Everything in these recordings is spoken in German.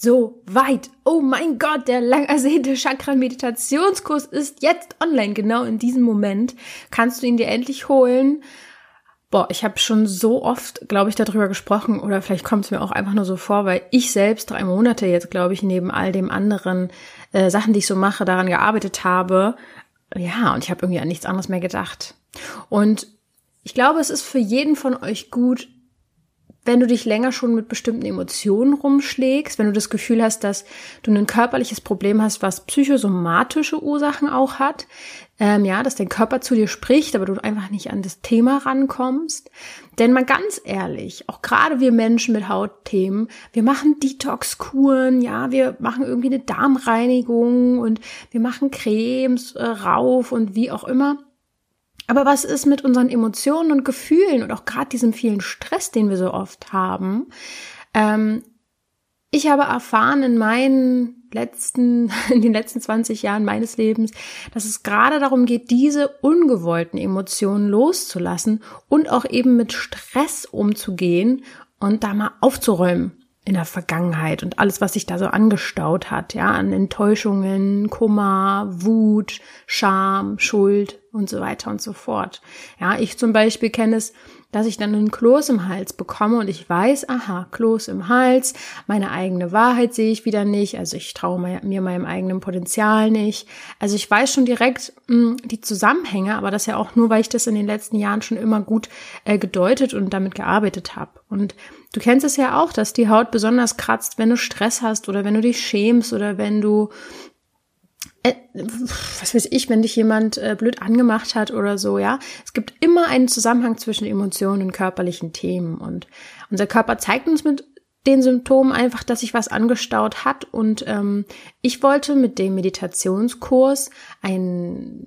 so weit. Oh mein Gott, der lang ersehnte Chakra-Meditationskurs ist jetzt online. Genau in diesem Moment kannst du ihn dir endlich holen. Boah, ich habe schon so oft, glaube ich, darüber gesprochen oder vielleicht kommt es mir auch einfach nur so vor, weil ich selbst drei Monate jetzt, glaube ich, neben all dem anderen äh, Sachen, die ich so mache, daran gearbeitet habe. Ja, und ich habe irgendwie an nichts anderes mehr gedacht. Und ich glaube, es ist für jeden von euch gut, wenn du dich länger schon mit bestimmten Emotionen rumschlägst, wenn du das Gefühl hast, dass du ein körperliches Problem hast, was psychosomatische Ursachen auch hat, ähm, ja, dass dein Körper zu dir spricht, aber du einfach nicht an das Thema rankommst. Denn mal ganz ehrlich, auch gerade wir Menschen mit Hautthemen, wir machen Detox-Kuren, ja, wir machen irgendwie eine Darmreinigung und wir machen Cremes äh, rauf und wie auch immer. Aber was ist mit unseren Emotionen und Gefühlen und auch gerade diesem vielen Stress, den wir so oft haben? Ähm, ich habe erfahren in meinen letzten, in den letzten 20 Jahren meines Lebens, dass es gerade darum geht, diese ungewollten Emotionen loszulassen und auch eben mit Stress umzugehen und da mal aufzuräumen in der Vergangenheit und alles, was sich da so angestaut hat, ja, an Enttäuschungen, Kummer, Wut, Scham, Schuld und so weiter und so fort. Ja, ich zum Beispiel kenne es, dass ich dann einen Kloß im Hals bekomme und ich weiß, aha, Kloß im Hals, meine eigene Wahrheit sehe ich wieder nicht, also ich traue mir meinem eigenen Potenzial nicht. Also ich weiß schon direkt mh, hm, die Zusammenhänge, aber das ja auch nur, weil ich das in den letzten Jahren schon immer gut äh, gedeutet und damit gearbeitet habe. Und du kennst es ja auch, dass die Haut besonders kratzt, wenn du Stress hast oder wenn du dich schämst oder wenn du äh, was weiß ich, wenn dich jemand äh, blöd angemacht hat oder so, ja. Es gibt immer einen Zusammenhang zwischen Emotionen und körperlichen Themen und unser Körper zeigt uns mit den Symptomen einfach, dass sich was angestaut hat und ähm, ich wollte mit dem Meditationskurs ein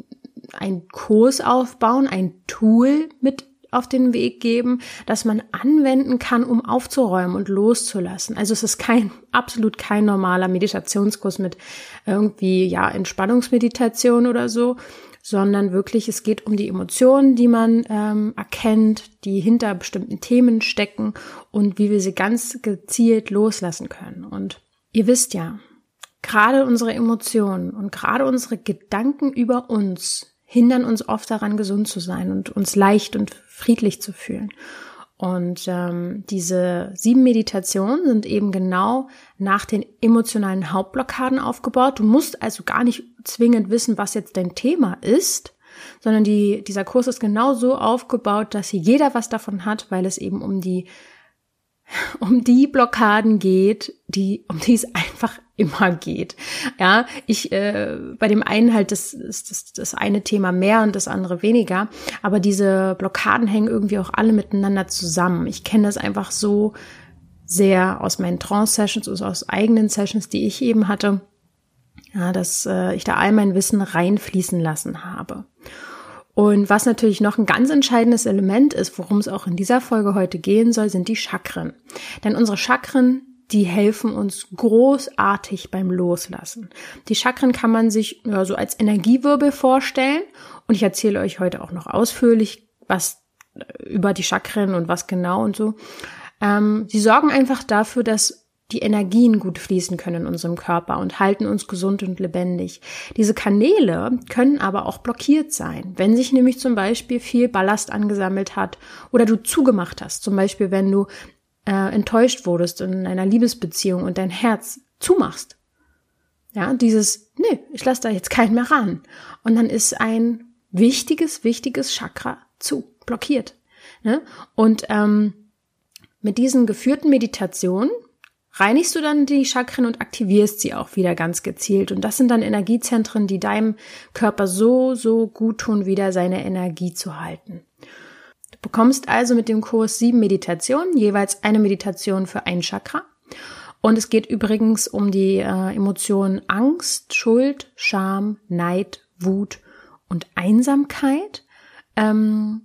ein Kurs aufbauen, ein Tool mit auf den Weg geben, dass man anwenden kann, um aufzuräumen und loszulassen. Also es ist kein, absolut kein normaler Meditationskurs mit irgendwie, ja, Entspannungsmeditation oder so, sondern wirklich, es geht um die Emotionen, die man ähm, erkennt, die hinter bestimmten Themen stecken und wie wir sie ganz gezielt loslassen können. Und ihr wisst ja, gerade unsere Emotionen und gerade unsere Gedanken über uns hindern uns oft daran, gesund zu sein und uns leicht und friedlich zu fühlen. Und ähm, diese sieben Meditationen sind eben genau nach den emotionalen Hauptblockaden aufgebaut. Du musst also gar nicht zwingend wissen, was jetzt dein Thema ist, sondern die, dieser Kurs ist genau so aufgebaut, dass jeder was davon hat, weil es eben um die um die Blockaden geht, die um die es einfach immer geht. Ja, ich äh, bei dem einen halt das ist das, das eine Thema mehr und das andere weniger, aber diese Blockaden hängen irgendwie auch alle miteinander zusammen. Ich kenne das einfach so sehr aus meinen Trance-Sessions, also aus eigenen Sessions, die ich eben hatte, ja, dass äh, ich da all mein Wissen reinfließen lassen habe. Und was natürlich noch ein ganz entscheidendes Element ist, worum es auch in dieser Folge heute gehen soll, sind die Chakren. Denn unsere Chakren die helfen uns großartig beim Loslassen. Die Chakren kann man sich ja, so als Energiewirbel vorstellen und ich erzähle euch heute auch noch ausführlich was äh, über die Chakren und was genau und so. Ähm, sie sorgen einfach dafür, dass die Energien gut fließen können in unserem Körper und halten uns gesund und lebendig. Diese Kanäle können aber auch blockiert sein, wenn sich nämlich zum Beispiel viel Ballast angesammelt hat oder du zugemacht hast. Zum Beispiel, wenn du äh, enttäuscht wurdest in einer Liebesbeziehung und dein Herz zumachst. Ja, dieses, nee, ich lasse da jetzt keinen mehr ran. Und dann ist ein wichtiges, wichtiges Chakra zu, blockiert. Ne? Und ähm, mit diesen geführten Meditationen reinigst du dann die Chakren und aktivierst sie auch wieder ganz gezielt. Und das sind dann Energiezentren, die deinem Körper so, so gut tun, wieder seine Energie zu halten bekommst also mit dem Kurs sieben Meditationen, jeweils eine Meditation für ein Chakra. Und es geht übrigens um die äh, Emotionen Angst, Schuld, Scham, Neid, Wut und Einsamkeit. Ähm,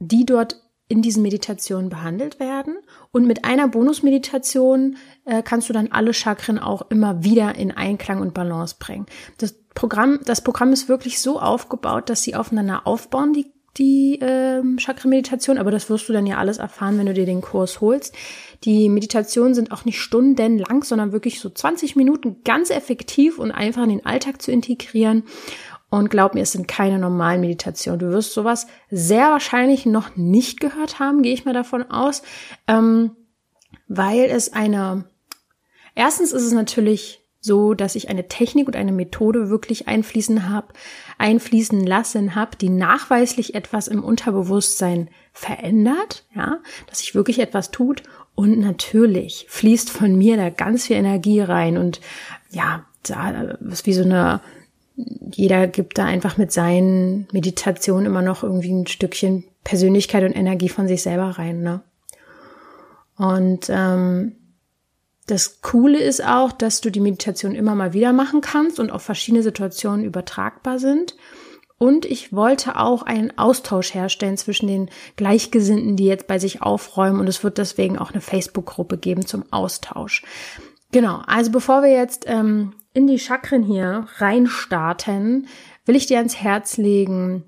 die dort in diesen Meditationen behandelt werden. Und mit einer Bonusmeditation äh, kannst du dann alle Chakren auch immer wieder in Einklang und Balance bringen. Das Programm, das Programm ist wirklich so aufgebaut, dass sie aufeinander aufbauen, die die ähm, Chakra-Meditation, aber das wirst du dann ja alles erfahren, wenn du dir den Kurs holst. Die Meditationen sind auch nicht stundenlang, sondern wirklich so 20 Minuten ganz effektiv und einfach in den Alltag zu integrieren. Und glaub mir, es sind keine normalen Meditationen. Du wirst sowas sehr wahrscheinlich noch nicht gehört haben, gehe ich mal davon aus, ähm, weil es eine, erstens ist es natürlich so, dass ich eine Technik und eine Methode wirklich einfließen habe, einfließen lassen habe, die nachweislich etwas im Unterbewusstsein verändert, ja, dass sich wirklich etwas tut. Und natürlich fließt von mir da ganz viel Energie rein. Und ja, da ist wie so eine jeder gibt da einfach mit seinen Meditationen immer noch irgendwie ein Stückchen Persönlichkeit und Energie von sich selber rein, ne? Und ähm, das Coole ist auch, dass du die Meditation immer mal wieder machen kannst und auf verschiedene Situationen übertragbar sind. Und ich wollte auch einen Austausch herstellen zwischen den Gleichgesinnten, die jetzt bei sich aufräumen. Und es wird deswegen auch eine Facebook-Gruppe geben zum Austausch. Genau, also bevor wir jetzt ähm, in die Chakren hier reinstarten, will ich dir ans Herz legen,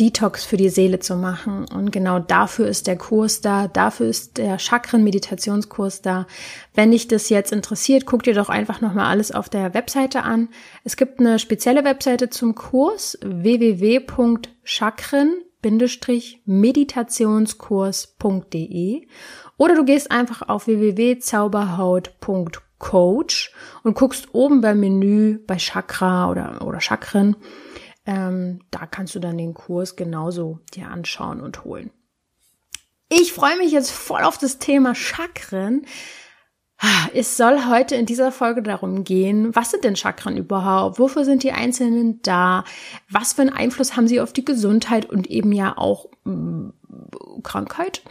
Detox für die Seele zu machen. Und genau dafür ist der Kurs da, dafür ist der Chakren-Meditationskurs da. Wenn dich das jetzt interessiert, guck dir doch einfach nochmal alles auf der Webseite an. Es gibt eine spezielle Webseite zum Kurs www.chakren-meditationskurs.de oder du gehst einfach auf www.zauberhaut.coach und guckst oben beim Menü bei Chakra oder, oder Chakren ähm, da kannst du dann den Kurs genauso dir anschauen und holen. Ich freue mich jetzt voll auf das Thema Chakren. Es soll heute in dieser Folge darum gehen, was sind denn Chakren überhaupt? Wofür sind die Einzelnen da? Was für einen Einfluss haben sie auf die Gesundheit und eben ja auch mm, Krankheit?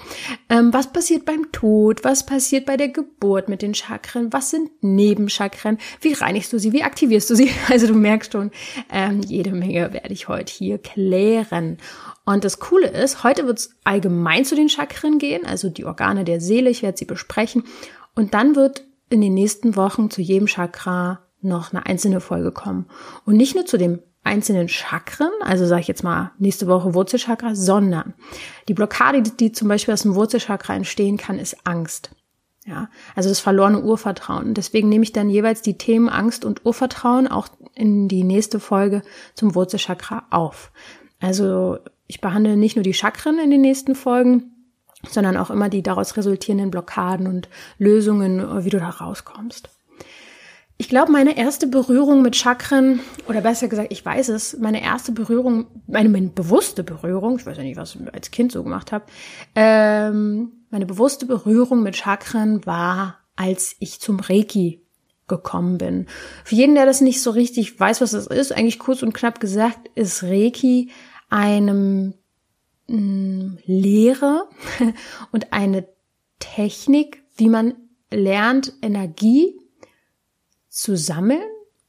Ähm, was passiert beim Tod? Was passiert bei der Geburt mit den Chakren? Was sind Nebenchakren? Wie reinigst du sie? Wie aktivierst du sie? Also du merkst schon, ähm, jede Menge werde ich heute hier klären. Und das Coole ist, heute wird es allgemein zu den Chakren gehen, also die Organe der Seele. Ich werde sie besprechen. Und dann wird in den nächsten Wochen zu jedem Chakra noch eine einzelne Folge kommen. Und nicht nur zu dem einzelnen Chakren, also sage ich jetzt mal nächste Woche Wurzelchakra, sondern die Blockade, die zum Beispiel aus dem Wurzelchakra entstehen kann, ist Angst. Ja, also das verlorene Urvertrauen. Deswegen nehme ich dann jeweils die Themen Angst und Urvertrauen auch in die nächste Folge zum Wurzelchakra auf. Also ich behandle nicht nur die Chakren in den nächsten Folgen, sondern auch immer die daraus resultierenden Blockaden und Lösungen, wie du da rauskommst. Ich glaube, meine erste Berührung mit Chakren, oder besser gesagt, ich weiß es, meine erste Berührung, meine, meine bewusste Berührung, ich weiß ja nicht, was ich als Kind so gemacht habe, ähm, meine bewusste Berührung mit Chakren war, als ich zum Reiki gekommen bin. Für jeden, der das nicht so richtig weiß, was das ist, eigentlich kurz und knapp gesagt, ist Reiki einem Lehre und eine Technik, wie man lernt, Energie zu sammeln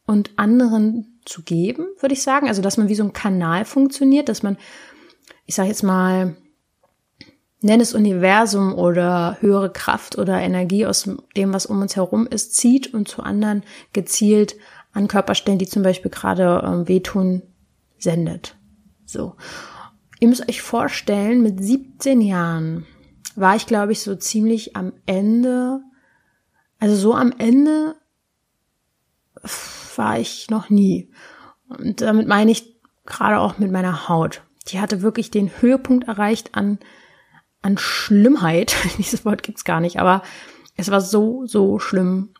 und anderen zu geben, würde ich sagen. Also, dass man wie so ein Kanal funktioniert, dass man, ich sage jetzt mal, nenn es Universum oder höhere Kraft oder Energie aus dem, was um uns herum ist, zieht und zu anderen gezielt an Körperstellen, die zum Beispiel gerade ähm, wehtun, sendet. So. Ihr müsst euch vorstellen, mit 17 Jahren war ich, glaube ich, so ziemlich am Ende, also so am Ende war ich noch nie. Und damit meine ich gerade auch mit meiner Haut. Die hatte wirklich den Höhepunkt erreicht an, an Schlimmheit. Dieses Wort gibt's gar nicht, aber es war so, so schlimm.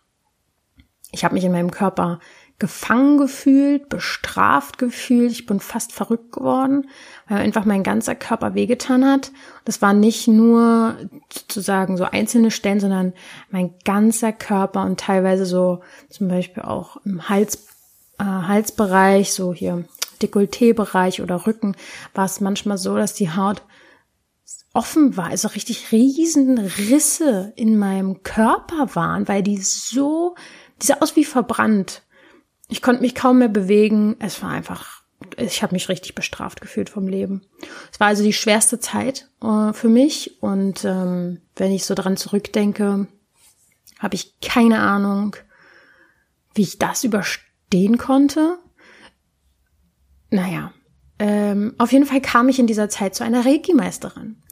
Ich habe mich in meinem Körper gefangen gefühlt, bestraft gefühlt. Ich bin fast verrückt geworden, weil einfach mein ganzer Körper wehgetan hat. Das war nicht nur sozusagen so einzelne Stellen, sondern mein ganzer Körper und teilweise so zum Beispiel auch im Hals, äh, Halsbereich, so hier Dekolleté-Bereich oder Rücken, war es manchmal so, dass die Haut offen war, also richtig riesen Risse in meinem Körper waren, weil die so, die sah aus wie verbrannt ich konnte mich kaum mehr bewegen. Es war einfach ich habe mich richtig bestraft gefühlt vom Leben. Es war also die schwerste Zeit äh, für mich und ähm, wenn ich so dran zurückdenke, habe ich keine Ahnung, wie ich das überstehen konnte. Naja, ähm, auf jeden Fall kam ich in dieser Zeit zu einer Reiki-Meisterin.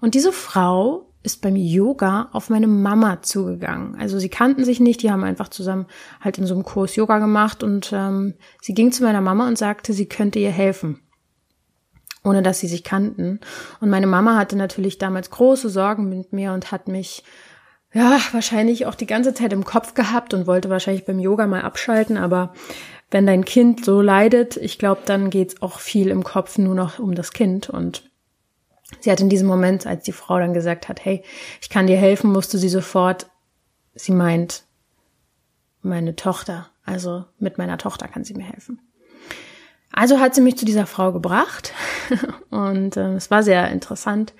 Und diese Frau ist beim Yoga auf meine Mama zugegangen. Also sie kannten sich nicht, die haben einfach zusammen halt in so einem Kurs Yoga gemacht und ähm, sie ging zu meiner Mama und sagte, sie könnte ihr helfen, ohne dass sie sich kannten. Und meine Mama hatte natürlich damals große Sorgen mit mir und hat mich ja wahrscheinlich auch die ganze Zeit im Kopf gehabt und wollte wahrscheinlich beim Yoga mal abschalten, aber wenn dein Kind so leidet, ich glaube, dann geht's auch viel im Kopf nur noch um das Kind und Sie hat in diesem Moment, als die Frau dann gesagt hat, hey, ich kann dir helfen, musste sie sofort, sie meint, meine Tochter, also mit meiner Tochter kann sie mir helfen. Also hat sie mich zu dieser Frau gebracht und äh, es war sehr interessant.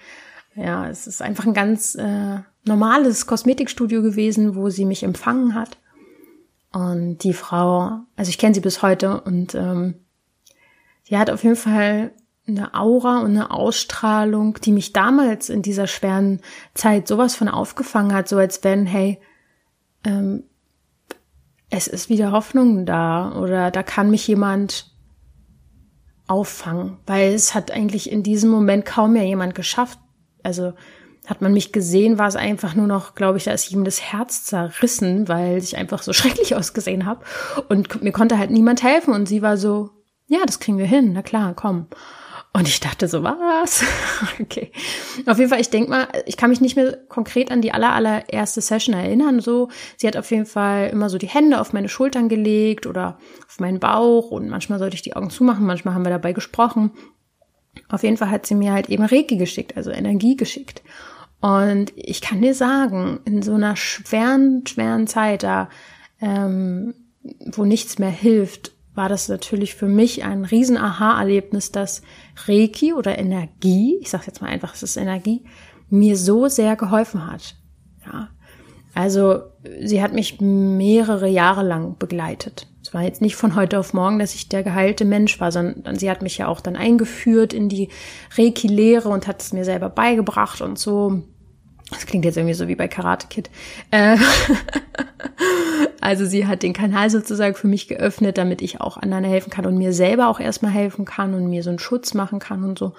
Ja, es ist einfach ein ganz äh, normales Kosmetikstudio gewesen, wo sie mich empfangen hat. Und die Frau, also ich kenne sie bis heute und ähm, sie hat auf jeden Fall eine Aura und eine Ausstrahlung, die mich damals in dieser schweren Zeit sowas von aufgefangen hat, so als wenn, hey, ähm, es ist wieder Hoffnung da oder da kann mich jemand auffangen, weil es hat eigentlich in diesem Moment kaum mehr jemand geschafft. Also hat man mich gesehen, war es einfach nur noch, glaube ich, da ist ihm das Herz zerrissen, weil ich einfach so schrecklich ausgesehen habe und mir konnte halt niemand helfen und sie war so, ja, das kriegen wir hin, na klar, komm. Und ich dachte so, was? okay. Auf jeden Fall, ich denke mal, ich kann mich nicht mehr konkret an die aller, allererste Session erinnern. So, sie hat auf jeden Fall immer so die Hände auf meine Schultern gelegt oder auf meinen Bauch und manchmal sollte ich die Augen zumachen, manchmal haben wir dabei gesprochen. Auf jeden Fall hat sie mir halt eben Reiki geschickt, also Energie geschickt. Und ich kann dir sagen, in so einer schweren, schweren Zeit, da, ähm, wo nichts mehr hilft, war das natürlich für mich ein riesen Aha-Erlebnis, dass Reiki oder Energie, ich sage jetzt mal einfach, es ist Energie, mir so sehr geholfen hat. Ja. Also sie hat mich mehrere Jahre lang begleitet. Es war jetzt nicht von heute auf morgen, dass ich der geheilte Mensch war, sondern sie hat mich ja auch dann eingeführt in die Reiki-Lehre und hat es mir selber beigebracht und so. Das klingt jetzt irgendwie so wie bei Karate Kid. Äh, also sie hat den Kanal sozusagen für mich geöffnet, damit ich auch anderen helfen kann und mir selber auch erstmal helfen kann und mir so einen Schutz machen kann und so.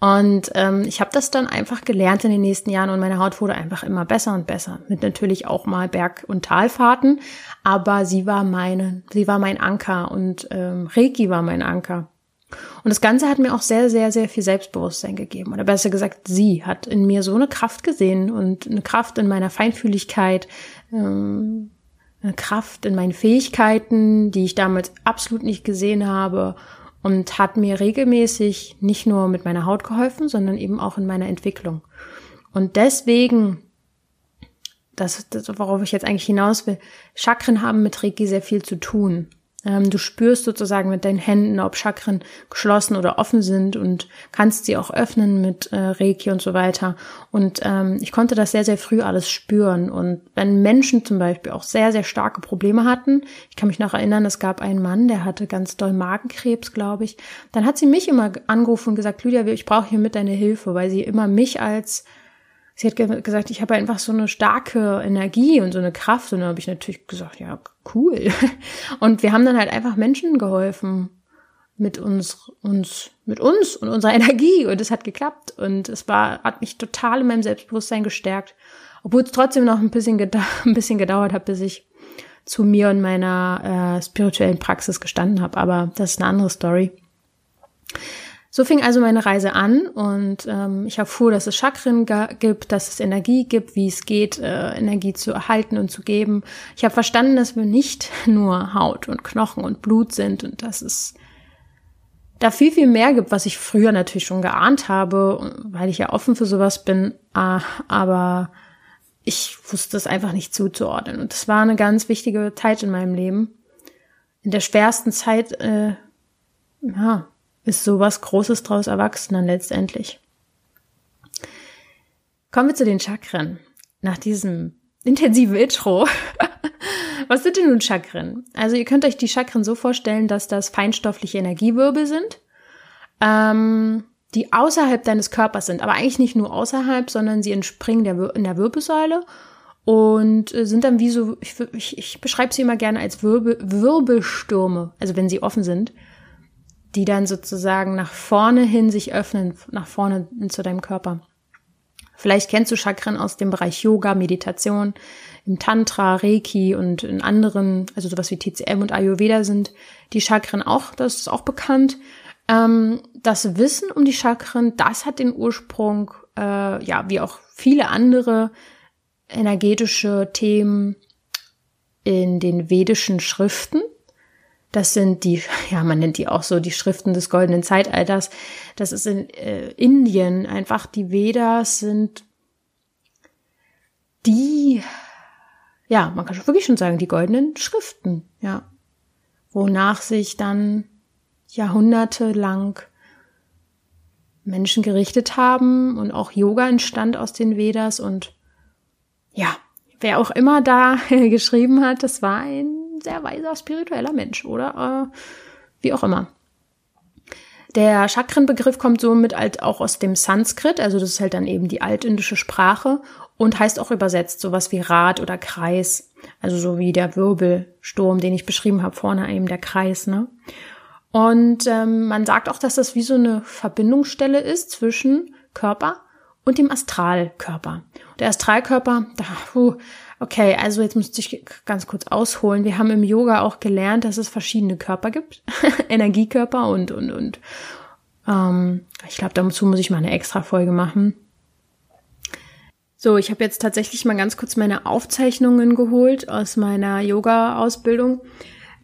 Und ähm, ich habe das dann einfach gelernt in den nächsten Jahren und meine Haut wurde einfach immer besser und besser. Mit natürlich auch mal Berg- und Talfahrten, aber sie war meine, sie war mein Anker und ähm, Reiki war mein Anker. Und das Ganze hat mir auch sehr, sehr, sehr viel Selbstbewusstsein gegeben. Oder besser gesagt, sie hat in mir so eine Kraft gesehen und eine Kraft in meiner Feinfühligkeit, ähm, eine Kraft in meinen Fähigkeiten, die ich damals absolut nicht gesehen habe und hat mir regelmäßig nicht nur mit meiner Haut geholfen, sondern eben auch in meiner Entwicklung. Und deswegen, das, das worauf ich jetzt eigentlich hinaus will, Chakren haben mit Reiki sehr viel zu tun. Ähm, du spürst sozusagen mit deinen Händen, ob Chakren geschlossen oder offen sind und kannst sie auch öffnen mit äh, Reiki und so weiter. Und ähm, ich konnte das sehr, sehr früh alles spüren. Und wenn Menschen zum Beispiel auch sehr, sehr starke Probleme hatten, ich kann mich noch erinnern, es gab einen Mann, der hatte ganz doll Magenkrebs, glaube ich, dann hat sie mich immer angerufen und gesagt, Lydia, ich brauche hier mit deine Hilfe, weil sie immer mich als sie hat ge gesagt, ich habe einfach so eine starke Energie und so eine Kraft. Und dann habe ich natürlich gesagt, ja, cool. Und wir haben dann halt einfach Menschen geholfen mit uns, uns, mit uns und unserer Energie. Und es hat geklappt. Und es war, hat mich total in meinem Selbstbewusstsein gestärkt. Obwohl es trotzdem noch ein bisschen, ein bisschen gedauert hat, bis ich zu mir und meiner äh, spirituellen Praxis gestanden habe. Aber das ist eine andere Story. So fing also meine Reise an und ähm, ich erfuhr, dass es Chakren gibt, dass es Energie gibt, wie es geht, äh, Energie zu erhalten und zu geben. Ich habe verstanden, dass wir nicht nur Haut und Knochen und Blut sind und dass es da viel, viel mehr gibt, was ich früher natürlich schon geahnt habe, weil ich ja offen für sowas bin, äh, aber ich wusste es einfach nicht zuzuordnen. Und das war eine ganz wichtige Zeit in meinem Leben. In der schwersten Zeit, äh, ja, ist sowas Großes draus erwachsen dann letztendlich. Kommen wir zu den Chakren. Nach diesem intensiven Intro Was sind denn nun Chakren? Also ihr könnt euch die Chakren so vorstellen, dass das feinstoffliche Energiewirbel sind, ähm, die außerhalb deines Körpers sind, aber eigentlich nicht nur außerhalb, sondern sie entspringen der, in der Wirbelsäule und äh, sind dann wie so, ich, ich, ich beschreibe sie immer gerne als Wirbel, Wirbelstürme, also wenn sie offen sind, die dann sozusagen nach vorne hin sich öffnen, nach vorne zu deinem Körper. Vielleicht kennst du Chakren aus dem Bereich Yoga, Meditation, im Tantra, Reiki und in anderen, also sowas wie TCM und Ayurveda sind die Chakren auch, das ist auch bekannt. Ähm, das Wissen um die Chakren, das hat den Ursprung, äh, ja, wie auch viele andere energetische Themen in den vedischen Schriften. Das sind die, ja, man nennt die auch so die Schriften des goldenen Zeitalters. Das ist in äh, Indien einfach, die Vedas sind die, ja, man kann schon wirklich schon sagen, die goldenen Schriften, ja. Wonach sich dann jahrhundertelang Menschen gerichtet haben und auch Yoga entstand aus den Vedas und ja, wer auch immer da geschrieben hat, das war ein sehr weiser spiritueller Mensch oder äh, wie auch immer. Der Chakrenbegriff kommt somit halt auch aus dem Sanskrit, also das ist halt dann eben die altindische Sprache und heißt auch übersetzt sowas wie Rad oder Kreis, also so wie der Wirbelsturm, den ich beschrieben habe, vorne eben der Kreis, ne? Und ähm, man sagt auch, dass das wie so eine Verbindungsstelle ist zwischen Körper und dem Astralkörper. Der Astralkörper, da, puh, okay, also jetzt müsste ich ganz kurz ausholen. Wir haben im Yoga auch gelernt, dass es verschiedene Körper gibt, Energiekörper und und und. Ähm, ich glaube, dazu muss ich mal eine extra Folge machen. So, ich habe jetzt tatsächlich mal ganz kurz meine Aufzeichnungen geholt aus meiner Yoga-Ausbildung.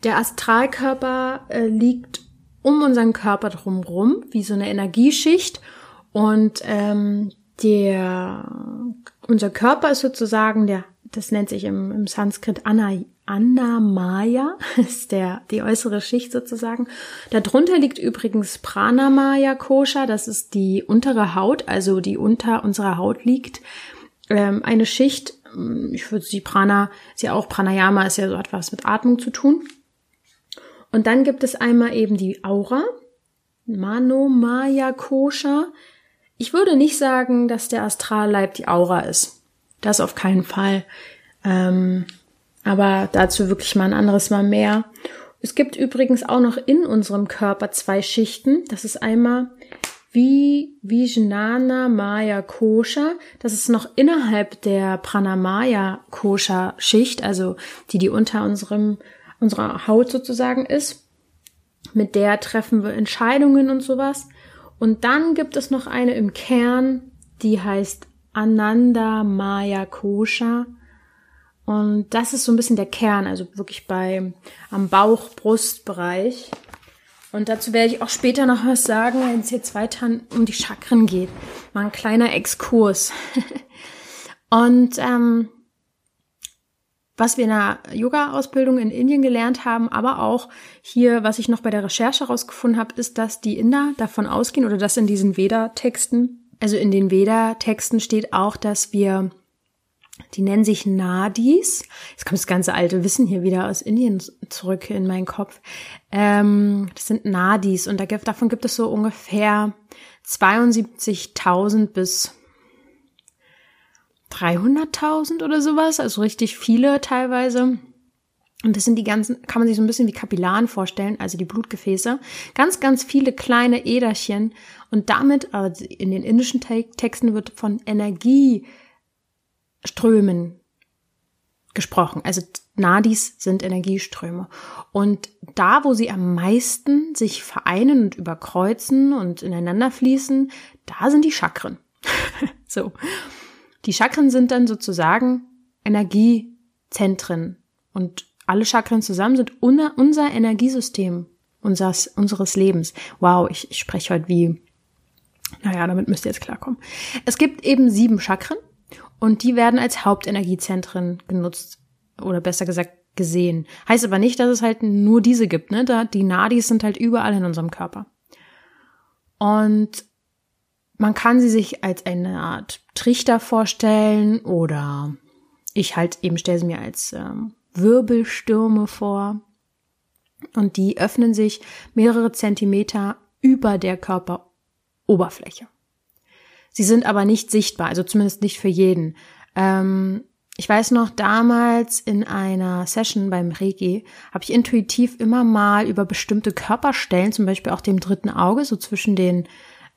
Der Astralkörper äh, liegt um unseren Körper drumherum, wie so eine Energieschicht. Und ähm, der unser Körper ist sozusagen der, das nennt sich im, im Sanskrit Anna, Annamaya, ist der, die äußere Schicht sozusagen. Darunter liegt übrigens Pranamaya Kosha, das ist die untere Haut, also die unter unserer Haut liegt. Ähm, eine Schicht, ich würde sie Prana, sie auch Pranayama ist ja so etwas mit Atmung zu tun. Und dann gibt es einmal eben die Aura, Manomaya Kosha. Ich würde nicht sagen, dass der Astralleib die Aura ist. Das auf keinen Fall. Ähm, aber dazu wirklich mal ein anderes Mal mehr. Es gibt übrigens auch noch in unserem Körper zwei Schichten. Das ist einmal wie Vijnana Maya Kosha. Das ist noch innerhalb der Pranamaya Kosha Schicht, also die, die unter unserem unserer Haut sozusagen ist. Mit der treffen wir Entscheidungen und sowas. Und dann gibt es noch eine im Kern, die heißt Ananda Maya Kosha. Und das ist so ein bisschen der Kern, also wirklich bei am Bauch-Brustbereich. Und dazu werde ich auch später noch was sagen, wenn es jetzt weiter um die Chakren geht. Mal ein kleiner Exkurs. und ähm, was wir in der Yoga-Ausbildung in Indien gelernt haben, aber auch hier, was ich noch bei der Recherche herausgefunden habe, ist, dass die Inder davon ausgehen oder dass in diesen Veda-Texten, also in den Veda-Texten steht auch, dass wir, die nennen sich Nadis, jetzt kommt das ganze alte Wissen hier wieder aus Indien zurück in meinen Kopf, ähm, das sind Nadis. Und davon gibt es so ungefähr 72.000 bis 300.000 oder sowas, also richtig viele teilweise. Und das sind die ganzen, kann man sich so ein bisschen wie Kapillaren vorstellen, also die Blutgefäße. Ganz, ganz viele kleine Äderchen. Und damit, also in den indischen Texten wird von Energieströmen gesprochen. Also Nadis sind Energieströme. Und da, wo sie am meisten sich vereinen und überkreuzen und ineinander fließen, da sind die Chakren. so. Die Chakren sind dann sozusagen Energiezentren und alle Chakren zusammen sind unser Energiesystem unseres, unseres Lebens. Wow, ich, ich spreche heute wie, naja, damit müsst ihr jetzt klarkommen. Es gibt eben sieben Chakren und die werden als Hauptenergiezentren genutzt oder besser gesagt gesehen. Heißt aber nicht, dass es halt nur diese gibt, ne? Da, die Nadis sind halt überall in unserem Körper. Und man kann sie sich als eine Art Trichter vorstellen oder ich halt eben stelle sie mir als ähm, Wirbelstürme vor und die öffnen sich mehrere Zentimeter über der Körperoberfläche. Sie sind aber nicht sichtbar, also zumindest nicht für jeden. Ähm, ich weiß noch, damals in einer Session beim Reiki habe ich intuitiv immer mal über bestimmte Körperstellen, zum Beispiel auch dem dritten Auge, so zwischen den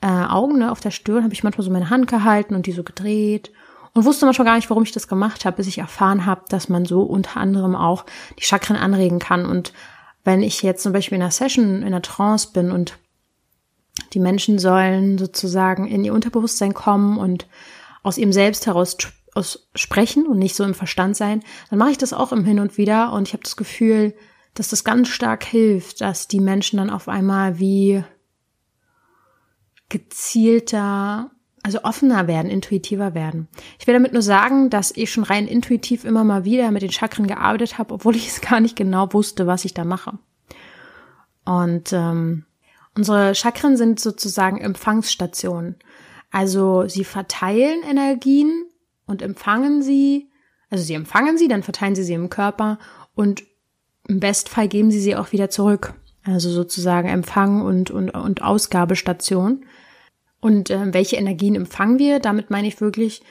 äh, Augen ne, auf der Stirn, habe ich manchmal so meine Hand gehalten und die so gedreht und wusste manchmal gar nicht, warum ich das gemacht habe, bis ich erfahren habe, dass man so unter anderem auch die Chakren anregen kann. Und wenn ich jetzt zum Beispiel in einer Session, in einer Trance bin und die Menschen sollen sozusagen in ihr Unterbewusstsein kommen und aus ihrem Selbst heraus aus sprechen und nicht so im Verstand sein, dann mache ich das auch im Hin und wieder und ich habe das Gefühl, dass das ganz stark hilft, dass die Menschen dann auf einmal wie gezielter, also offener werden, intuitiver werden. Ich will damit nur sagen, dass ich schon rein intuitiv immer mal wieder mit den Chakren gearbeitet habe, obwohl ich es gar nicht genau wusste, was ich da mache. Und ähm, unsere Chakren sind sozusagen Empfangsstationen. Also sie verteilen Energien und empfangen sie, also sie empfangen sie, dann verteilen sie sie im Körper und im Bestfall geben sie sie auch wieder zurück. Also sozusagen Empfang und, und, und Ausgabestation. Und äh, welche Energien empfangen wir? Damit meine ich wirklich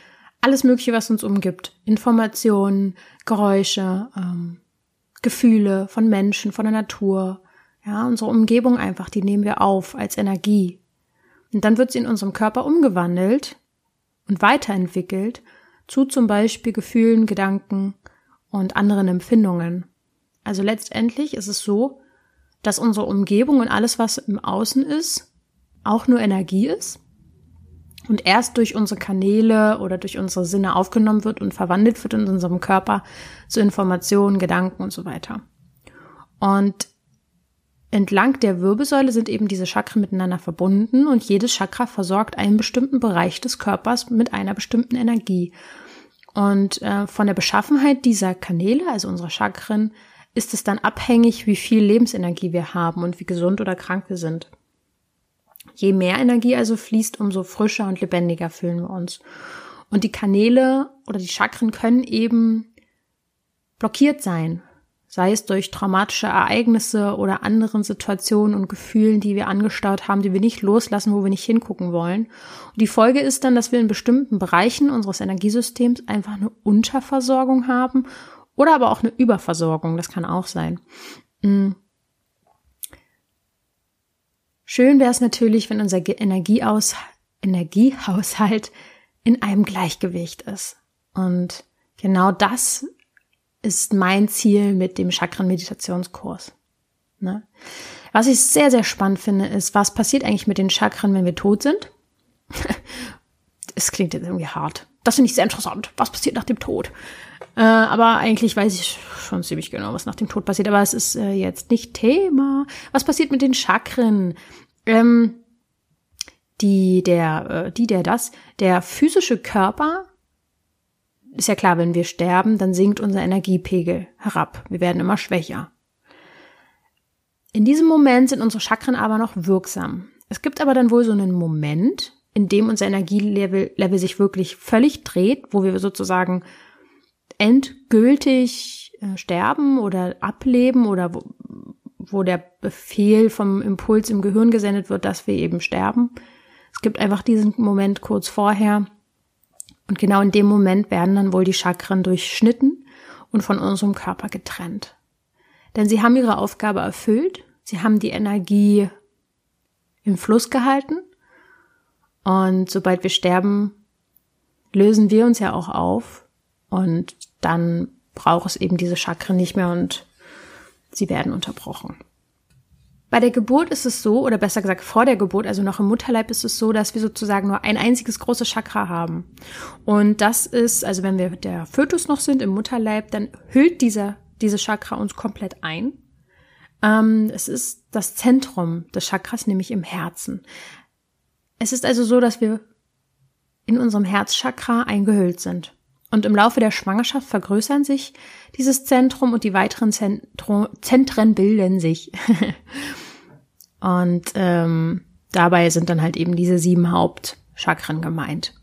alles Mögliche, was uns umgibt. Informationen, Geräusche, ähm, Gefühle von Menschen, von der Natur. Ja, unsere Umgebung einfach, die nehmen wir auf als Energie. Und dann wird sie in unserem Körper umgewandelt und weiterentwickelt zu zum Beispiel Gefühlen, Gedanken und anderen Empfindungen. Also letztendlich ist es so, dass unsere Umgebung und alles, was im Außen ist, auch nur Energie ist und erst durch unsere Kanäle oder durch unsere Sinne aufgenommen wird und verwandelt wird in unserem Körper zu Informationen, Gedanken und so weiter. Und entlang der Wirbelsäule sind eben diese Chakren miteinander verbunden und jedes Chakra versorgt einen bestimmten Bereich des Körpers mit einer bestimmten Energie. Und äh, von der Beschaffenheit dieser Kanäle, also unserer Chakren, ist es dann abhängig, wie viel Lebensenergie wir haben und wie gesund oder krank wir sind. Je mehr Energie also fließt, umso frischer und lebendiger fühlen wir uns. Und die Kanäle oder die Chakren können eben blockiert sein, sei es durch traumatische Ereignisse oder anderen Situationen und Gefühlen, die wir angestaut haben, die wir nicht loslassen, wo wir nicht hingucken wollen. Und die Folge ist dann, dass wir in bestimmten Bereichen unseres Energiesystems einfach eine Unterversorgung haben oder aber auch eine Überversorgung, das kann auch sein. Mhm. Schön wäre es natürlich, wenn unser Energieaus Energiehaushalt in einem Gleichgewicht ist. Und genau das ist mein Ziel mit dem Chakren-Meditationskurs. Ne? Was ich sehr, sehr spannend finde, ist, was passiert eigentlich mit den Chakren, wenn wir tot sind? Es klingt jetzt irgendwie hart. Das finde ich sehr interessant. Was passiert nach dem Tod? Äh, aber eigentlich weiß ich schon ziemlich genau, was nach dem Tod passiert. Aber es ist äh, jetzt nicht Thema. Was passiert mit den Chakren? Ähm, die, der, äh, die, der, das, der physische Körper ist ja klar, wenn wir sterben, dann sinkt unser Energiepegel herab. Wir werden immer schwächer. In diesem Moment sind unsere Chakren aber noch wirksam. Es gibt aber dann wohl so einen Moment, in dem unser Energielevel Level sich wirklich völlig dreht, wo wir sozusagen endgültig äh, sterben oder ableben oder wo, wo der Befehl vom Impuls im Gehirn gesendet wird, dass wir eben sterben. Es gibt einfach diesen Moment kurz vorher, und genau in dem Moment werden dann wohl die Chakren durchschnitten und von unserem Körper getrennt. Denn sie haben ihre Aufgabe erfüllt, sie haben die Energie im Fluss gehalten und sobald wir sterben, lösen wir uns ja auch auf und dann braucht es eben diese Chakren nicht mehr und sie werden unterbrochen. Bei der Geburt ist es so, oder besser gesagt vor der Geburt, also noch im Mutterleib ist es so, dass wir sozusagen nur ein einziges großes Chakra haben. Und das ist, also wenn wir der Fötus noch sind im Mutterleib, dann hüllt dieser, diese Chakra uns komplett ein. Ähm, es ist das Zentrum des Chakras, nämlich im Herzen. Es ist also so, dass wir in unserem Herzchakra eingehüllt sind. Und im Laufe der Schwangerschaft vergrößern sich dieses Zentrum und die weiteren Zentro Zentren bilden sich. und ähm, dabei sind dann halt eben diese sieben Hauptchakren gemeint.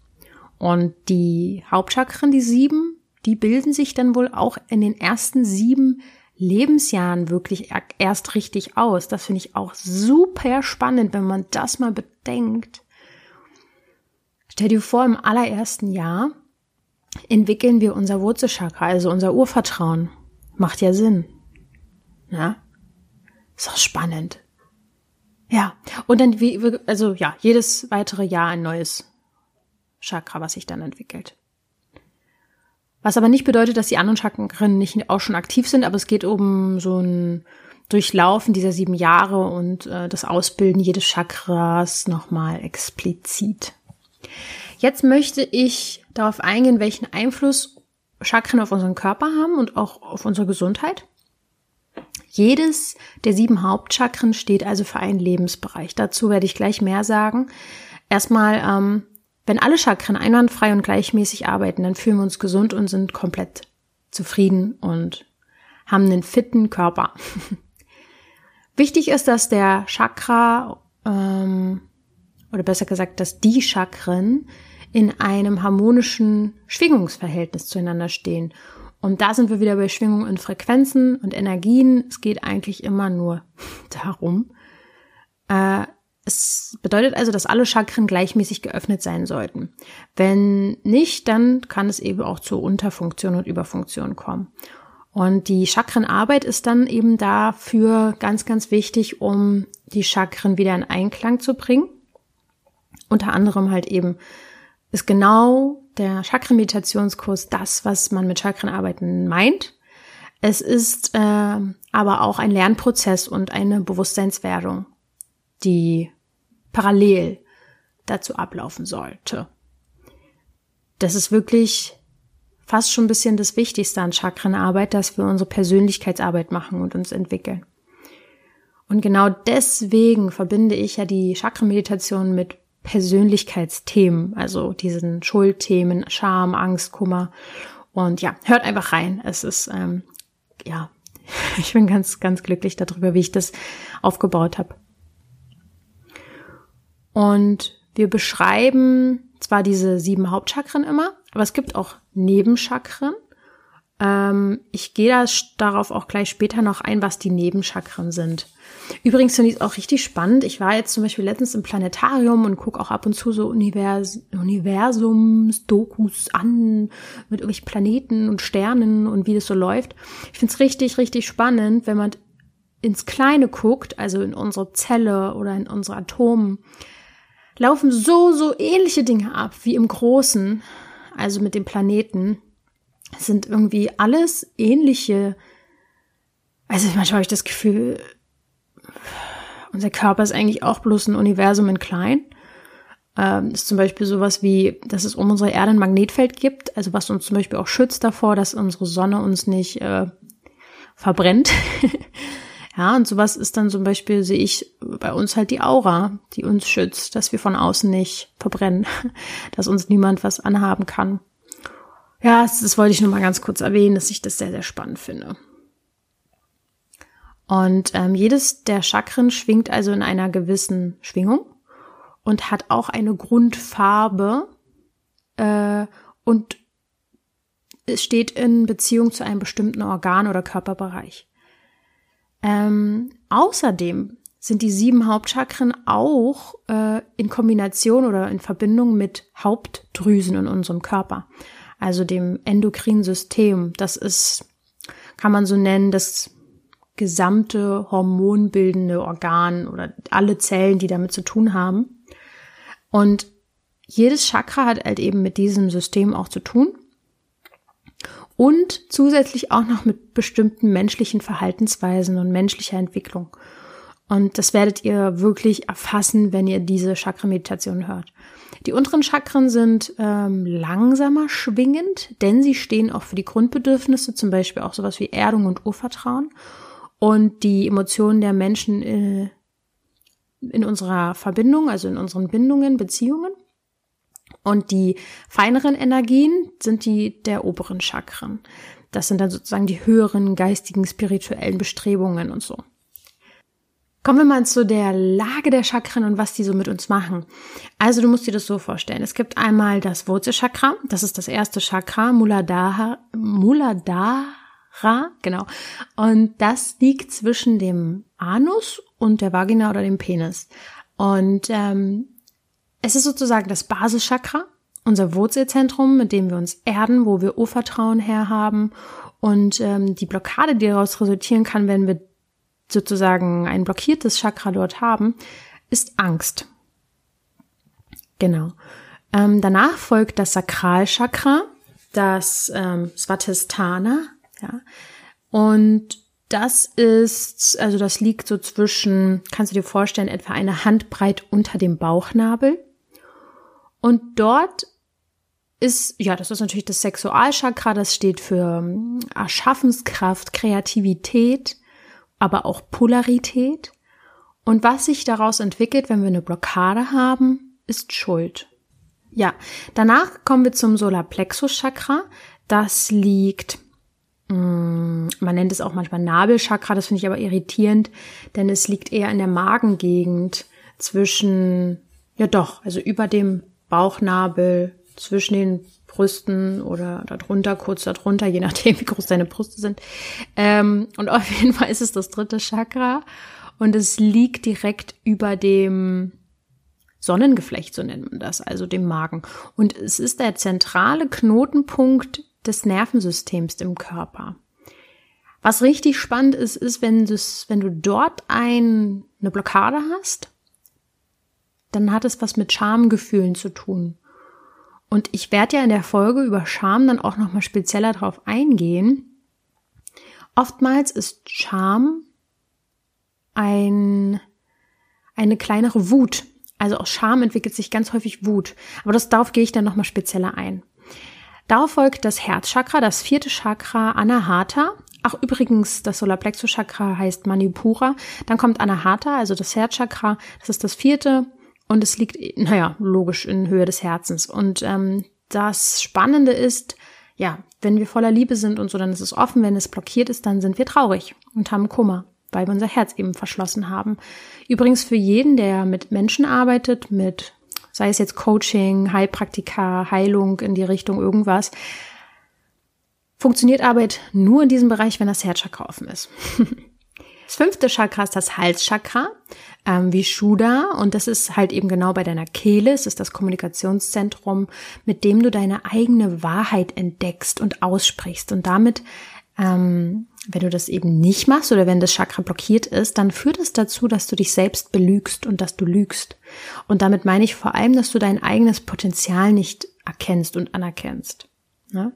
Und die Hauptchakren, die sieben, die bilden sich dann wohl auch in den ersten sieben Lebensjahren wirklich erst richtig aus. Das finde ich auch super spannend, wenn man das mal bedenkt. Stell dir vor, im allerersten Jahr entwickeln wir unser Wurzelchakra, also unser Urvertrauen. Macht ja Sinn. Ja? Ist auch spannend. Ja. Und dann, wie, also ja, jedes weitere Jahr ein neues Chakra, was sich dann entwickelt. Was aber nicht bedeutet, dass die anderen Chakren nicht auch schon aktiv sind, aber es geht um so ein Durchlaufen dieser sieben Jahre und äh, das Ausbilden jedes Chakras nochmal explizit. Jetzt möchte ich darauf eingehen, welchen Einfluss Chakren auf unseren Körper haben und auch auf unsere Gesundheit. Jedes der sieben Hauptchakren steht also für einen Lebensbereich. Dazu werde ich gleich mehr sagen. Erstmal, ähm, wenn alle Chakren einwandfrei und gleichmäßig arbeiten, dann fühlen wir uns gesund und sind komplett zufrieden und haben einen fitten Körper. Wichtig ist, dass der Chakra, ähm, oder besser gesagt, dass die Chakren in einem harmonischen Schwingungsverhältnis zueinander stehen. Und da sind wir wieder bei Schwingungen und Frequenzen und Energien. Es geht eigentlich immer nur darum, äh, es bedeutet also, dass alle Chakren gleichmäßig geöffnet sein sollten. Wenn nicht, dann kann es eben auch zur Unterfunktion und Überfunktion kommen. Und die Chakrenarbeit ist dann eben dafür ganz, ganz wichtig, um die Chakren wieder in Einklang zu bringen. Unter anderem halt eben ist genau der Chakrenmeditationskurs das, was man mit Chakrenarbeiten meint. Es ist äh, aber auch ein Lernprozess und eine Bewusstseinswerdung die parallel dazu ablaufen sollte. Das ist wirklich fast schon ein bisschen das Wichtigste an Chakrenarbeit, dass wir unsere Persönlichkeitsarbeit machen und uns entwickeln. Und genau deswegen verbinde ich ja die Chakrenmeditation mit Persönlichkeitsthemen, also diesen Schuldthemen, Scham, Angst, Kummer. Und ja, hört einfach rein. Es ist, ähm, ja, ich bin ganz, ganz glücklich darüber, wie ich das aufgebaut habe. Und wir beschreiben zwar diese sieben Hauptchakren immer, aber es gibt auch Nebenchakren. Ähm, ich gehe da, darauf auch gleich später noch ein, was die Nebenchakren sind. Übrigens finde ich es auch richtig spannend. Ich war jetzt zum Beispiel letztens im Planetarium und gucke auch ab und zu so Univers Universums-Dokus an mit irgendwelchen Planeten und Sternen und wie das so läuft. Ich finde es richtig, richtig spannend, wenn man ins Kleine guckt, also in unsere Zelle oder in unsere Atomen laufen so, so ähnliche Dinge ab wie im Großen, also mit dem Planeten. Es sind irgendwie alles ähnliche. Also manchmal habe ich das Gefühl, unser Körper ist eigentlich auch bloß ein Universum in klein. Ähm, ist zum Beispiel sowas wie, dass es um unsere Erde ein Magnetfeld gibt, also was uns zum Beispiel auch schützt davor, dass unsere Sonne uns nicht äh, verbrennt. Ja, und sowas ist dann zum Beispiel, sehe ich bei uns halt die Aura, die uns schützt, dass wir von außen nicht verbrennen, dass uns niemand was anhaben kann. Ja, das, wollte ich nur mal ganz kurz erwähnen, dass ich das sehr, sehr spannend finde. Und ähm, jedes der Chakren schwingt also in einer gewissen Schwingung und hat auch eine Grundfarbe äh, und es steht in Beziehung zu einem bestimmten Organ oder Körperbereich. Ähm, außerdem sind die sieben Hauptchakren auch äh, in Kombination oder in Verbindung mit Hauptdrüsen in unserem Körper, also dem endokrinen System. Das ist, kann man so nennen, das gesamte hormonbildende Organ oder alle Zellen, die damit zu tun haben. Und jedes Chakra hat halt eben mit diesem System auch zu tun und zusätzlich auch noch mit bestimmten menschlichen Verhaltensweisen und menschlicher Entwicklung. Und das werdet ihr wirklich erfassen, wenn ihr diese Chakra-Meditation hört. Die unteren Chakren sind ähm, langsamer schwingend, denn sie stehen auch für die Grundbedürfnisse, zum Beispiel auch sowas wie Erdung und Urvertrauen und die Emotionen der Menschen äh, in unserer Verbindung, also in unseren Bindungen, Beziehungen. Und die feineren Energien sind die der oberen Chakren. Das sind dann sozusagen die höheren geistigen, spirituellen Bestrebungen und so. Kommen wir mal zu der Lage der Chakren und was die so mit uns machen. Also du musst dir das so vorstellen. Es gibt einmal das Wurzelchakra, das ist das erste Chakra, Muladhara, Muladhara, genau. Und das liegt zwischen dem Anus und der Vagina oder dem Penis. Und ähm, es ist sozusagen das Basischakra, unser Wurzelzentrum, mit dem wir uns erden, wo wir Urvertrauen herhaben. Und ähm, die Blockade, die daraus resultieren kann, wenn wir sozusagen ein blockiertes Chakra dort haben, ist Angst. Genau. Ähm, danach folgt das Sakralchakra, das ähm, Svatistana, ja. Und das ist, also das liegt so zwischen, kannst du dir vorstellen, etwa eine Handbreit unter dem Bauchnabel. Und dort ist, ja, das ist natürlich das Sexualchakra, das steht für ähm, Erschaffenskraft, Kreativität, aber auch Polarität. Und was sich daraus entwickelt, wenn wir eine Blockade haben, ist Schuld. Ja, danach kommen wir zum Solarplexus-Chakra. Das liegt, mm, man nennt es auch manchmal Nabelchakra, das finde ich aber irritierend, denn es liegt eher in der Magengegend zwischen, ja doch, also über dem Bauchnabel, zwischen den Brüsten oder darunter, kurz darunter, je nachdem, wie groß deine Brüste sind. Ähm, und auf jeden Fall ist es das dritte Chakra und es liegt direkt über dem Sonnengeflecht, so nennt man das, also dem Magen. Und es ist der zentrale Knotenpunkt des Nervensystems im Körper. Was richtig spannend ist, ist, wenn, wenn du dort ein, eine Blockade hast, dann hat es was mit Schamgefühlen zu tun. Und ich werde ja in der Folge über Scham dann auch nochmal spezieller drauf eingehen. Oftmals ist Scham ein, eine kleinere Wut. Also aus Scham entwickelt sich ganz häufig Wut. Aber das, darauf gehe ich dann nochmal spezieller ein. Darauf folgt das Herzchakra, das vierte Chakra Anahata. Ach, übrigens, das Solarplexus-Chakra heißt Manipura. Dann kommt Anahata, also das Herzchakra. Das ist das vierte. Und es liegt, naja, logisch in Höhe des Herzens. Und ähm, das Spannende ist, ja, wenn wir voller Liebe sind und so, dann ist es offen. Wenn es blockiert ist, dann sind wir traurig und haben Kummer, weil wir unser Herz eben verschlossen haben. Übrigens für jeden, der mit Menschen arbeitet, mit, sei es jetzt Coaching, Heilpraktika, Heilung in die Richtung irgendwas, funktioniert Arbeit nur in diesem Bereich, wenn das Herzchakra offen ist. Das fünfte Chakra ist das Halschakra, ähm, wie Shuda. Und das ist halt eben genau bei deiner Kehle. Es ist das Kommunikationszentrum, mit dem du deine eigene Wahrheit entdeckst und aussprichst. Und damit, ähm, wenn du das eben nicht machst oder wenn das Chakra blockiert ist, dann führt es dazu, dass du dich selbst belügst und dass du lügst. Und damit meine ich vor allem, dass du dein eigenes Potenzial nicht erkennst und anerkennst. Ne?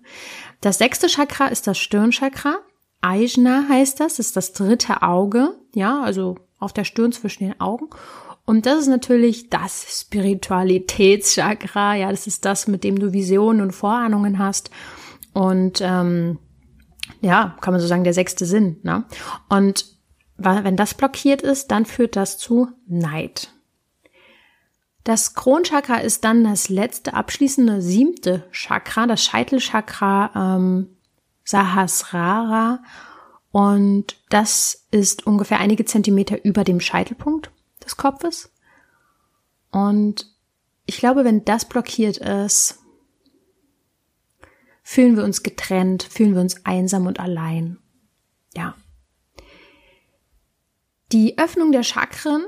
Das sechste Chakra ist das Stirnchakra. Ajna heißt das, ist das dritte Auge, ja, also auf der Stirn zwischen den Augen. Und das ist natürlich das Spiritualitätschakra, ja, das ist das, mit dem du Visionen und Vorahnungen hast. Und ähm, ja, kann man so sagen, der sechste Sinn. Ne? Und wenn das blockiert ist, dann führt das zu Neid. Das Kronchakra ist dann das letzte abschließende siebte Chakra, das Scheitelchakra ähm, Sahasrara und das ist ungefähr einige Zentimeter über dem Scheitelpunkt des Kopfes. Und ich glaube, wenn das blockiert ist, fühlen wir uns getrennt, fühlen wir uns einsam und allein. Ja. Die Öffnung der Chakren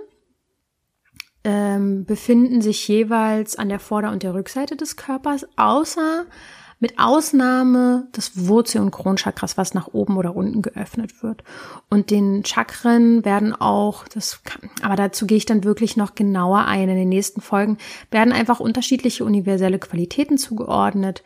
ähm, befinden sich jeweils an der Vorder- und der Rückseite des Körpers, außer mit Ausnahme des Wurzel- und Kronchakras, was nach oben oder unten geöffnet wird. Und den Chakren werden auch, das kann, aber dazu gehe ich dann wirklich noch genauer ein in den nächsten Folgen, werden einfach unterschiedliche universelle Qualitäten zugeordnet.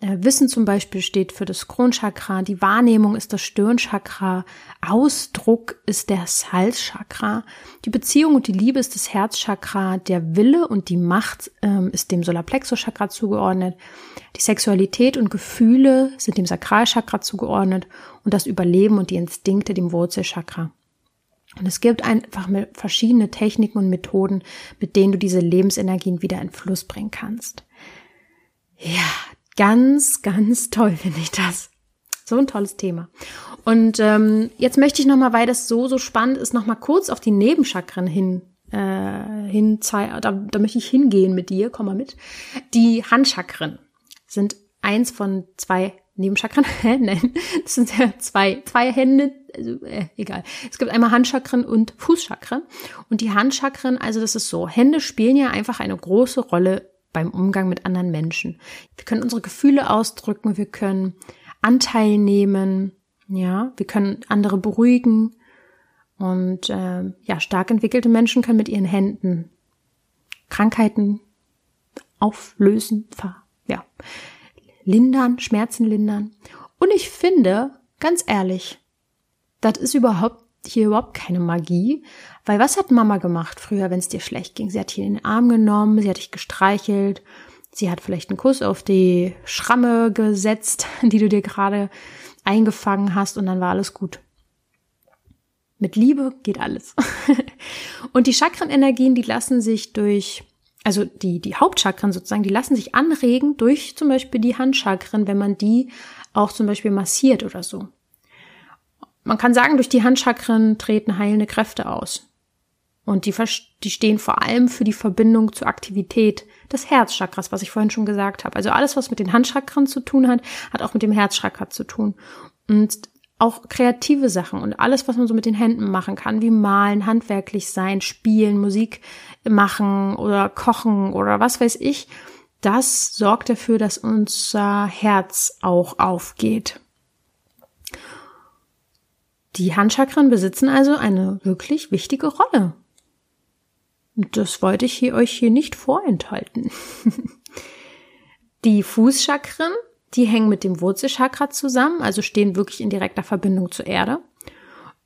Äh, Wissen zum Beispiel steht für das Kronchakra, die Wahrnehmung ist das Stirnchakra, Ausdruck ist das Halschakra, die Beziehung und die Liebe ist das Herzchakra, der Wille und die Macht ähm, ist dem Solarplexuschakra zugeordnet, die Sexualität und Gefühle sind dem Sakralchakra zugeordnet und das Überleben und die Instinkte dem Wurzelchakra. Und es gibt einfach verschiedene Techniken und Methoden, mit denen du diese Lebensenergien wieder in Fluss bringen kannst. Ja, Ganz, ganz toll finde ich das. So ein tolles Thema. Und ähm, jetzt möchte ich nochmal, weil das so, so spannend ist, nochmal kurz auf die Nebenchakren hin äh, hin, da, da möchte ich hingehen mit dir, komm mal mit. Die Handchakren sind eins von zwei Nebenchakren. Nein, das sind ja zwei, zwei Hände, also, äh, egal. Es gibt einmal Handchakren und Fußchakren. Und die Handchakren, also das ist so, Hände spielen ja einfach eine große Rolle beim Umgang mit anderen Menschen. Wir können unsere Gefühle ausdrücken, wir können Anteil nehmen, ja, wir können andere beruhigen, und äh, ja, stark entwickelte Menschen können mit ihren Händen Krankheiten auflösen, ja, lindern, Schmerzen lindern. Und ich finde, ganz ehrlich, das ist überhaupt hier überhaupt keine Magie, weil was hat Mama gemacht früher, wenn es dir schlecht ging? Sie hat in den Arm genommen, sie hat dich gestreichelt, sie hat vielleicht einen Kuss auf die Schramme gesetzt, die du dir gerade eingefangen hast und dann war alles gut. Mit Liebe geht alles. und die Chakrenenergien, die lassen sich durch, also die, die Hauptchakren sozusagen, die lassen sich anregen durch zum Beispiel die Handchakren, wenn man die auch zum Beispiel massiert oder so. Man kann sagen, durch die Handchakren treten heilende Kräfte aus. Und die, die stehen vor allem für die Verbindung zur Aktivität des Herzchakras, was ich vorhin schon gesagt habe. Also alles, was mit den Handchakren zu tun hat, hat auch mit dem Herzchakra zu tun. Und auch kreative Sachen und alles, was man so mit den Händen machen kann, wie malen, handwerklich sein, spielen, Musik machen oder kochen oder was weiß ich, das sorgt dafür, dass unser Herz auch aufgeht. Die Handchakren besitzen also eine wirklich wichtige Rolle. Das wollte ich hier euch hier nicht vorenthalten. Die Fußchakren die hängen mit dem Wurzelchakra zusammen, also stehen wirklich in direkter Verbindung zur Erde.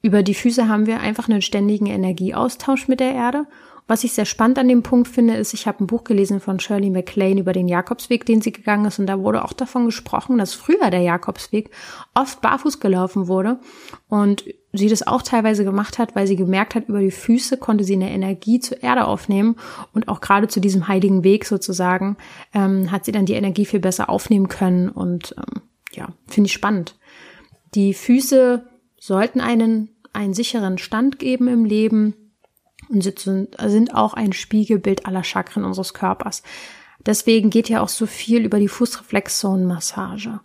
Über die Füße haben wir einfach einen ständigen Energieaustausch mit der Erde was ich sehr spannend an dem Punkt finde, ist, ich habe ein Buch gelesen von Shirley MacLaine über den Jakobsweg, den sie gegangen ist, und da wurde auch davon gesprochen, dass früher der Jakobsweg oft barfuß gelaufen wurde und sie das auch teilweise gemacht hat, weil sie gemerkt hat, über die Füße konnte sie eine Energie zur Erde aufnehmen und auch gerade zu diesem heiligen Weg sozusagen ähm, hat sie dann die Energie viel besser aufnehmen können und ähm, ja, finde ich spannend. Die Füße sollten einen einen sicheren Stand geben im Leben und sind auch ein Spiegelbild aller Chakren unseres Körpers. Deswegen geht ja auch so viel über die Fußreflexzonenmassage.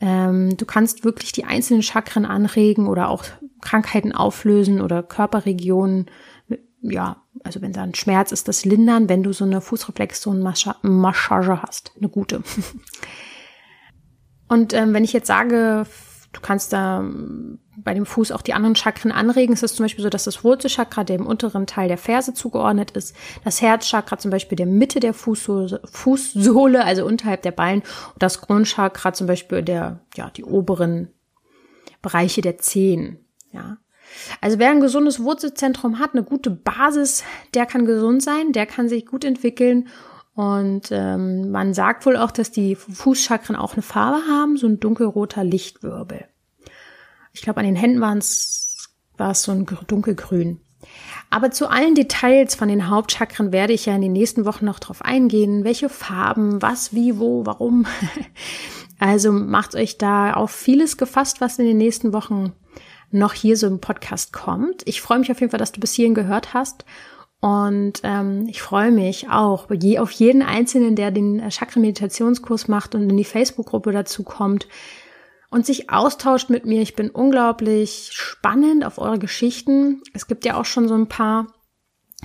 Ähm, du kannst wirklich die einzelnen Chakren anregen oder auch Krankheiten auflösen oder Körperregionen. Ja, also wenn da ein Schmerz ist, das lindern, wenn du so eine Fußreflexzonenmassage hast. Eine gute. Und ähm, wenn ich jetzt sage, du kannst da bei dem Fuß auch die anderen Chakren anregen. Es ist zum Beispiel so, dass das Wurzelchakra dem unteren Teil der Ferse zugeordnet ist, das Herzchakra zum Beispiel der Mitte der Fußsohle, Fußsohle also unterhalb der Ballen und das Kronchakra zum Beispiel der, ja, die oberen Bereiche der Zehen, ja. Also wer ein gesundes Wurzelzentrum hat, eine gute Basis, der kann gesund sein, der kann sich gut entwickeln und ähm, man sagt wohl auch, dass die Fußchakren auch eine Farbe haben, so ein dunkelroter Lichtwirbel. Ich glaube, an den Händen war es so ein dunkelgrün. Aber zu allen Details von den Hauptchakren werde ich ja in den nächsten Wochen noch drauf eingehen. Welche Farben, was, wie, wo, warum. Also macht euch da auf vieles gefasst, was in den nächsten Wochen noch hier so im Podcast kommt. Ich freue mich auf jeden Fall, dass du bis hierhin gehört hast. Und ähm, ich freue mich auch auf jeden Einzelnen, der den Chakra-Meditationskurs macht und in die Facebook-Gruppe dazu kommt und sich austauscht mit mir. Ich bin unglaublich spannend auf eure Geschichten. Es gibt ja auch schon so ein paar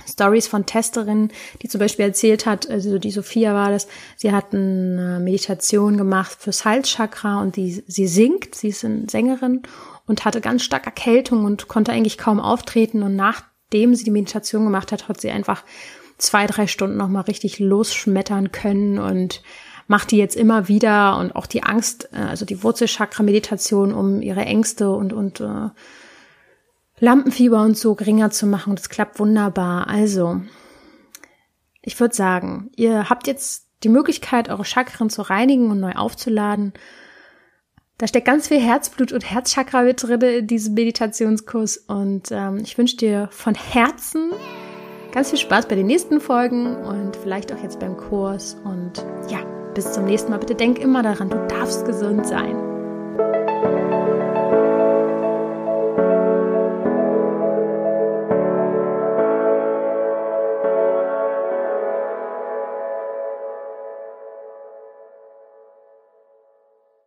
Stories von Testerinnen, die zum Beispiel erzählt hat, also die Sophia war das, sie hat eine Meditation gemacht fürs Halschakra und die, sie singt, sie ist eine Sängerin und hatte ganz stark Erkältung und konnte eigentlich kaum auftreten und nachdem sie die Meditation gemacht hat, hat sie einfach zwei, drei Stunden nochmal richtig losschmettern können und macht die jetzt immer wieder und auch die Angst, äh, also die Wurzelchakra-Meditation, um ihre Ängste und, und äh, Lampenfieber und so geringer zu machen. Das klappt wunderbar. Also, ich würde sagen, ihr habt jetzt die Möglichkeit, eure Chakren zu reinigen und neu aufzuladen. Da steckt ganz viel Herzblut und Herzchakra mit drin in diesem Meditationskurs. Und ähm, ich wünsche dir von Herzen ganz viel Spaß bei den nächsten Folgen und vielleicht auch jetzt beim Kurs. Und ja, bis zum nächsten Mal. Bitte denk immer daran, du darfst gesund sein.